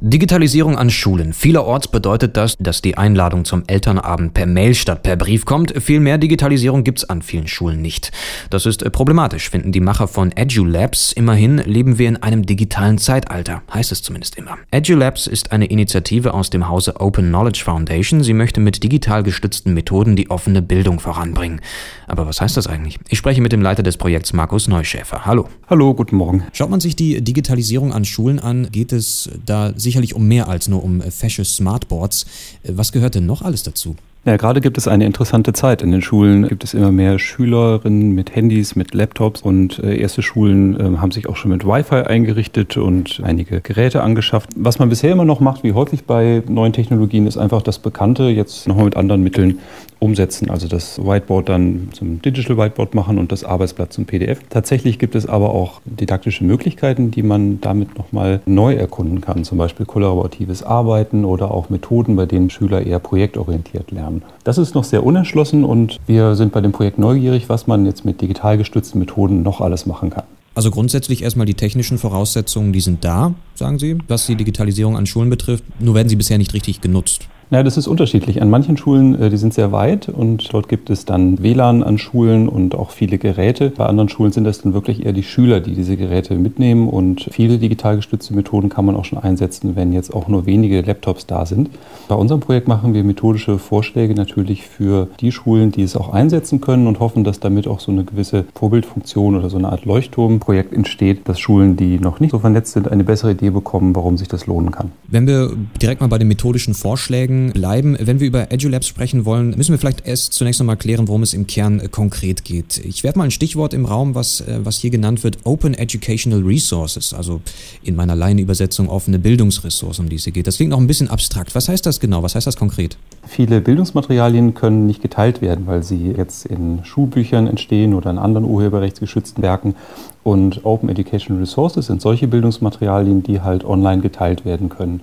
Digitalisierung an Schulen. Vielerorts bedeutet das, dass die Einladung zum Elternabend per Mail statt per Brief kommt. Viel mehr Digitalisierung gibt's an vielen Schulen nicht. Das ist äh, problematisch, finden die Macher von EduLabs. Immerhin leben wir in einem digitalen Zeitalter, heißt es zumindest immer. EduLabs ist eine Initiative aus dem Hause Open Knowledge Foundation. Sie möchte mit digital gestützten Methoden die offene Bildung voranbringen. Aber was heißt das eigentlich? Ich spreche mit dem Leiter des Projekts Markus Neuschäfer. Hallo. Hallo, guten Morgen. Schaut man sich die Digitalisierung an Schulen an, geht es da sicherlich um mehr als nur um fesche Smartboards. Was gehört denn noch alles dazu? Ja, gerade gibt es eine interessante Zeit. In den Schulen gibt es immer mehr Schülerinnen mit Handys, mit Laptops und äh, erste Schulen äh, haben sich auch schon mit Wi-Fi eingerichtet und einige Geräte angeschafft. Was man bisher immer noch macht, wie häufig bei neuen Technologien, ist einfach das Bekannte jetzt nochmal mit anderen Mitteln umsetzen. Also das Whiteboard dann zum Digital Whiteboard machen und das Arbeitsblatt zum PDF. Tatsächlich gibt es aber auch didaktische Möglichkeiten, die man damit nochmal neu erkunden kann. Zum Beispiel kollaboratives Arbeiten oder auch Methoden, bei denen Schüler eher projektorientiert lernen. Das ist noch sehr unerschlossen und wir sind bei dem Projekt neugierig, was man jetzt mit digital gestützten Methoden noch alles machen kann. Also grundsätzlich erstmal die technischen Voraussetzungen, die sind da, sagen Sie, was die Digitalisierung an Schulen betrifft. Nur werden sie bisher nicht richtig genutzt. Ja, das ist unterschiedlich. An manchen Schulen, äh, die sind sehr weit und dort gibt es dann WLAN an Schulen und auch viele Geräte. Bei anderen Schulen sind das dann wirklich eher die Schüler, die diese Geräte mitnehmen und viele digital gestützte Methoden kann man auch schon einsetzen, wenn jetzt auch nur wenige Laptops da sind. Bei unserem Projekt machen wir methodische Vorschläge natürlich für die Schulen, die es auch einsetzen können und hoffen, dass damit auch so eine gewisse Vorbildfunktion oder so eine Art Leuchtturmprojekt entsteht, dass Schulen, die noch nicht so vernetzt sind, eine bessere Idee bekommen, warum sich das lohnen kann. Wenn wir direkt mal bei den methodischen Vorschlägen bleiben. Wenn wir über EduLabs sprechen wollen, müssen wir vielleicht erst zunächst einmal klären, worum es im Kern äh, konkret geht. Ich werde mal ein Stichwort im Raum, was, äh, was hier genannt wird, Open Educational Resources, also in meiner Laienübersetzung offene Bildungsressourcen, um die es hier geht. Das klingt noch ein bisschen abstrakt. Was heißt das genau? Was heißt das konkret? Viele Bildungsmaterialien können nicht geteilt werden, weil sie jetzt in Schulbüchern entstehen oder in anderen urheberrechtsgeschützten Werken. Und Open Educational Resources sind solche Bildungsmaterialien, die halt online geteilt werden können.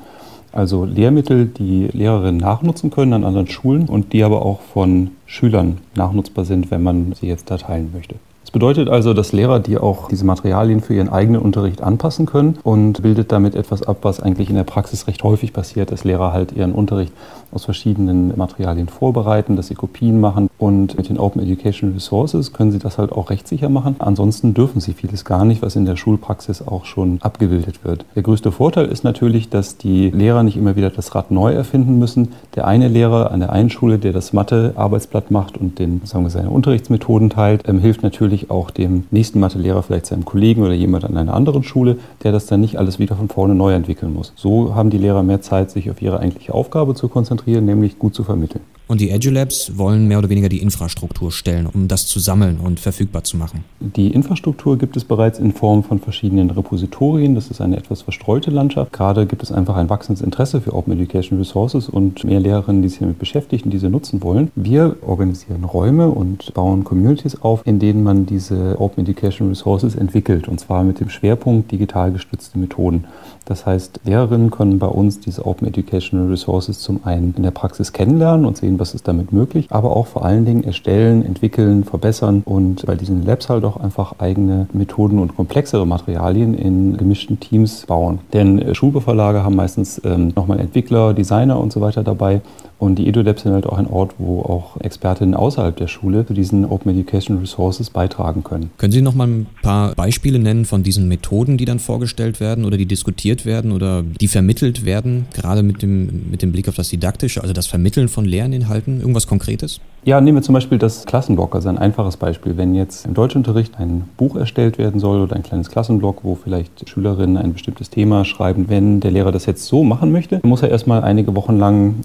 Also Lehrmittel, die Lehrerinnen nachnutzen können an anderen Schulen und die aber auch von Schülern nachnutzbar sind, wenn man sie jetzt da teilen möchte bedeutet also, dass Lehrer, die auch diese Materialien für ihren eigenen Unterricht anpassen können und bildet damit etwas ab, was eigentlich in der Praxis recht häufig passiert, dass Lehrer halt ihren Unterricht aus verschiedenen Materialien vorbereiten, dass sie Kopien machen und mit den Open Education Resources können sie das halt auch rechtssicher machen. Ansonsten dürfen sie vieles gar nicht, was in der Schulpraxis auch schon abgebildet wird. Der größte Vorteil ist natürlich, dass die Lehrer nicht immer wieder das Rad neu erfinden müssen. Der eine Lehrer an der einen Schule, der das Mathe-Arbeitsblatt macht und den, sagen wir, seine Unterrichtsmethoden teilt, ähm, hilft natürlich natürlich auch dem nächsten Mathelehrer, vielleicht seinem Kollegen oder jemand an einer anderen Schule, der das dann nicht alles wieder von vorne neu entwickeln muss. So haben die Lehrer mehr Zeit, sich auf ihre eigentliche Aufgabe zu konzentrieren, nämlich gut zu vermitteln. Und die EduLabs wollen mehr oder weniger die Infrastruktur stellen, um das zu sammeln und verfügbar zu machen. Die Infrastruktur gibt es bereits in Form von verschiedenen Repositorien. Das ist eine etwas verstreute Landschaft. Gerade gibt es einfach ein wachsendes Interesse für Open Education Resources und mehr Lehrerinnen, die sich damit beschäftigen, diese nutzen wollen. Wir organisieren Räume und bauen Communities auf, in denen man diese Open Education Resources entwickelt. Und zwar mit dem Schwerpunkt digital gestützte Methoden. Das heißt, Lehrerinnen können bei uns diese Open Educational Resources zum einen in der Praxis kennenlernen und sehen, was ist damit möglich, aber auch vor allen Dingen erstellen, entwickeln, verbessern und bei diesen Labs halt auch einfach eigene Methoden und komplexere Materialien in gemischten Teams bauen. Denn äh, Schulbeverlage haben meistens ähm, nochmal Entwickler, Designer und so weiter dabei und die EduLabs sind halt auch ein Ort, wo auch Expertinnen außerhalb der Schule zu diesen Open Education Resources beitragen können. Können Sie noch mal ein paar Beispiele nennen von diesen Methoden, die dann vorgestellt werden oder die diskutiert werden oder die vermittelt werden, gerade mit dem, mit dem Blick auf das Didaktische, also das Vermitteln von Lerninhalten? Irgendwas Konkretes? Ja, nehmen wir zum Beispiel das Klassenblock, also ein einfaches Beispiel. Wenn jetzt im Deutschunterricht ein Buch erstellt werden soll oder ein kleines Klassenblock, wo vielleicht Schülerinnen ein bestimmtes Thema schreiben, wenn der Lehrer das jetzt so machen möchte, muss er erstmal einige Wochen lang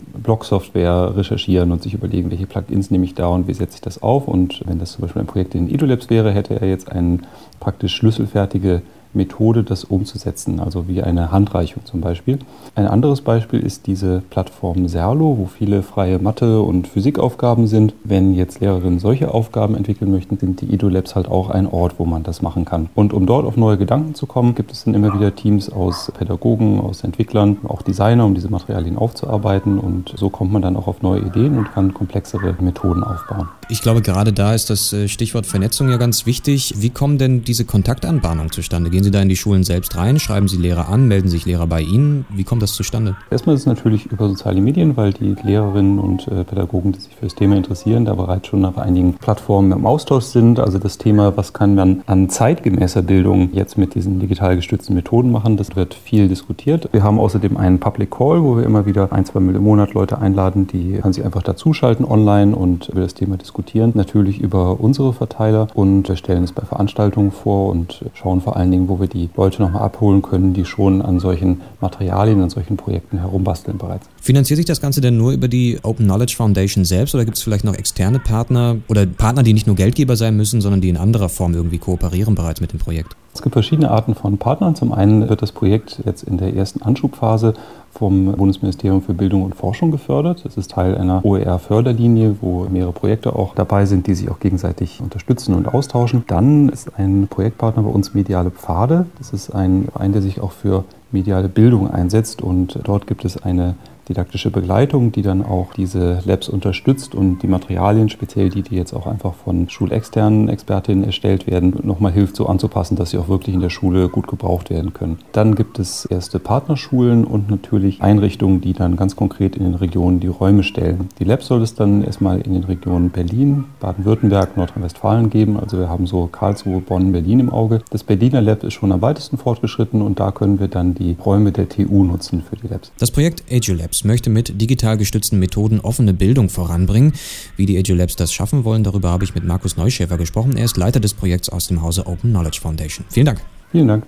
Blogsoftware recherchieren und sich überlegen, welche Plugins nehme ich da und wie setze ich das auf. Und wenn das zum Beispiel ein Projekt in EduLabs wäre, hätte er jetzt eine praktisch schlüsselfertige Methode, das umzusetzen, also wie eine Handreichung zum Beispiel. Ein anderes Beispiel ist diese Plattform Serlo, wo viele freie Mathe- und Physikaufgaben sind. Wenn jetzt Lehrerinnen solche Aufgaben entwickeln möchten, sind die EduLabs halt auch ein Ort, wo man das machen kann. Und um dort auf neue Gedanken zu kommen, gibt es dann immer wieder Teams aus Pädagogen, aus Entwicklern, auch Designer, um diese Materialien aufzuarbeiten. Und so kommt man dann auch auf neue Ideen und kann komplexere Methoden aufbauen. Ich glaube, gerade da ist das äh, Stichwort Vernetzung ja ganz wichtig. Wie kommen denn diese Kontaktanbahnungen zustande? Gehen Sie da in die Schulen selbst rein? Schreiben Sie Lehrer an? Melden sich Lehrer bei Ihnen? Wie kommt das zustande? Erstmal ist es natürlich über soziale Medien, weil die Lehrerinnen und äh, Pädagogen, die sich für das Thema interessieren, da bereits schon auf einigen Plattformen im Austausch sind. Also das Thema, was kann man an zeitgemäßer Bildung jetzt mit diesen digital gestützten Methoden machen, das wird viel diskutiert. Wir haben außerdem einen Public Call, wo wir immer wieder ein, zwei Mal im Monat Leute einladen, die kann sich einfach dazuschalten online und über das Thema diskutieren. Natürlich über unsere Verteiler und wir stellen es bei Veranstaltungen vor und schauen vor allen Dingen, wo wir die Leute nochmal abholen können, die schon an solchen Materialien, an solchen Projekten herumbasteln bereits. Finanziert sich das Ganze denn nur über die Open Knowledge Foundation selbst oder gibt es vielleicht noch externe Partner oder Partner, die nicht nur Geldgeber sein müssen, sondern die in anderer Form irgendwie kooperieren bereits mit dem Projekt? Es gibt verschiedene Arten von Partnern. Zum einen wird das Projekt jetzt in der ersten Anschubphase vom Bundesministerium für Bildung und Forschung gefördert. Es ist Teil einer OER-Förderlinie, wo mehrere Projekte auch dabei sind, die sich auch gegenseitig unterstützen und austauschen. Dann ist ein Projektpartner bei uns Mediale Pfade. Das ist ein Verein, der sich auch für mediale Bildung einsetzt und dort gibt es eine didaktische Begleitung, die dann auch diese Labs unterstützt und die Materialien, speziell die, die jetzt auch einfach von schulexternen Expertinnen erstellt werden, nochmal hilft so anzupassen, dass sie auch wirklich in der Schule gut gebraucht werden können. Dann gibt es erste Partnerschulen und natürlich Einrichtungen, die dann ganz konkret in den Regionen die Räume stellen. Die Labs soll es dann erstmal in den Regionen Berlin, Baden-Württemberg, Nordrhein-Westfalen geben. Also wir haben so Karlsruhe, Bonn, Berlin im Auge. Das Berliner Lab ist schon am weitesten fortgeschritten und da können wir dann die Räume der TU nutzen für die Labs. Das Projekt AgilLabs Labs möchte mit digital gestützten Methoden offene Bildung voranbringen. Wie die Edu Labs das schaffen wollen, darüber habe ich mit Markus Neuschäfer gesprochen. Er ist Leiter des Projekts aus dem Hause Open Knowledge Foundation. Vielen Dank. Vielen Dank.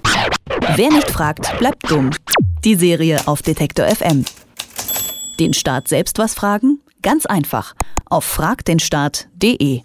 Wer nicht fragt, bleibt dumm. Die Serie auf Detektor FM. Den Staat selbst was fragen? Ganz einfach. Auf fragdenstaat.de.